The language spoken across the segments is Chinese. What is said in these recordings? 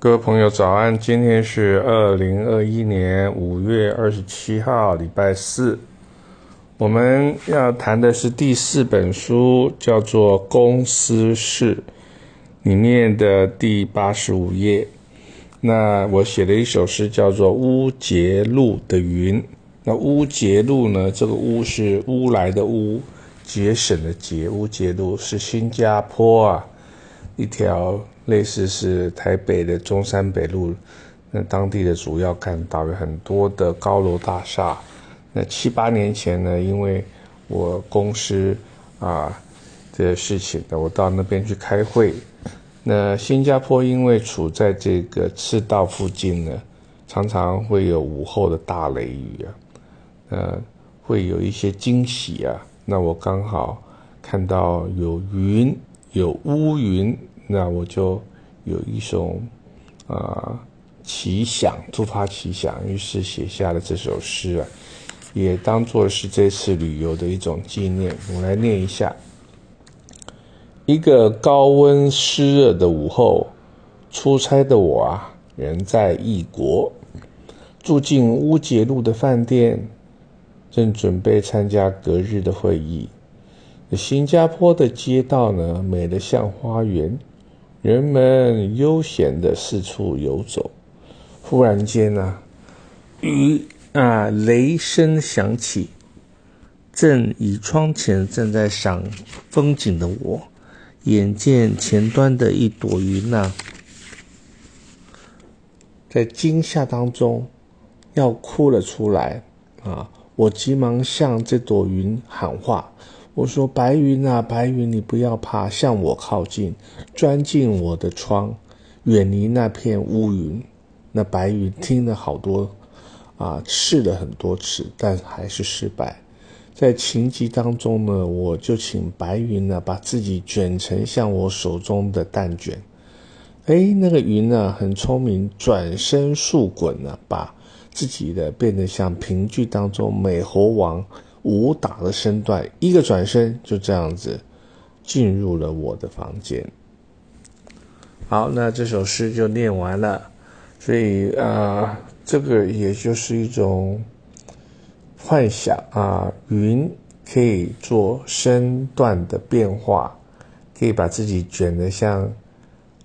各位朋友，早安！今天是二零二一年五月二十七号，礼拜四。我们要谈的是第四本书，叫做《公司事》里面的第八十五页。那我写了一首诗，叫做《乌节路的云》。那乌节路呢？这个乌是乌来的乌，节省的节。乌节路是新加坡啊，一条。类似是台北的中山北路，那当地的主要干道有很多的高楼大厦。那七八年前呢，因为我公司啊的事情，我到那边去开会。那新加坡因为处在这个赤道附近呢，常常会有午后的大雷雨啊，呃，会有一些惊喜啊。那我刚好看到有云，有乌云。那我就有一种啊奇想，突发奇想，于是写下了这首诗啊，也当做是这次旅游的一种纪念。我来念一下：一个高温湿热的午后，出差的我啊，人在异国，住进乌节路的饭店，正准备参加隔日的会议。新加坡的街道呢，美得像花园。人们悠闲的四处游走，忽然间呢，雨啊雷声响起。正倚窗前正在赏风景的我，眼见前端的一朵云呐，在惊吓当中要哭了出来啊！我急忙向这朵云喊话。我说：“白云啊，白云，你不要怕，向我靠近，钻进我的窗，远离那片乌云。”那白云听了好多，啊，试了很多次，但还是失败。在情急当中呢，我就请白云呢，把自己卷成像我手中的蛋卷。哎，那个云呢，很聪明，转身速滚呢，把自己的变得像评剧当中美猴王。武打的身段，一个转身就这样子进入了我的房间。好，那这首诗就念完了。所以啊，这个也就是一种幻想啊，云可以做身段的变化，可以把自己卷得像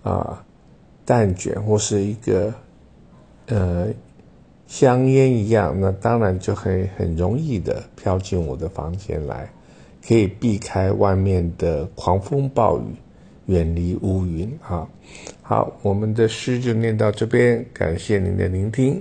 啊蛋卷或是一个呃。香烟一样，那当然就可以很容易的飘进我的房间来，可以避开外面的狂风暴雨，远离乌云啊。好，我们的诗就念到这边，感谢您的聆听。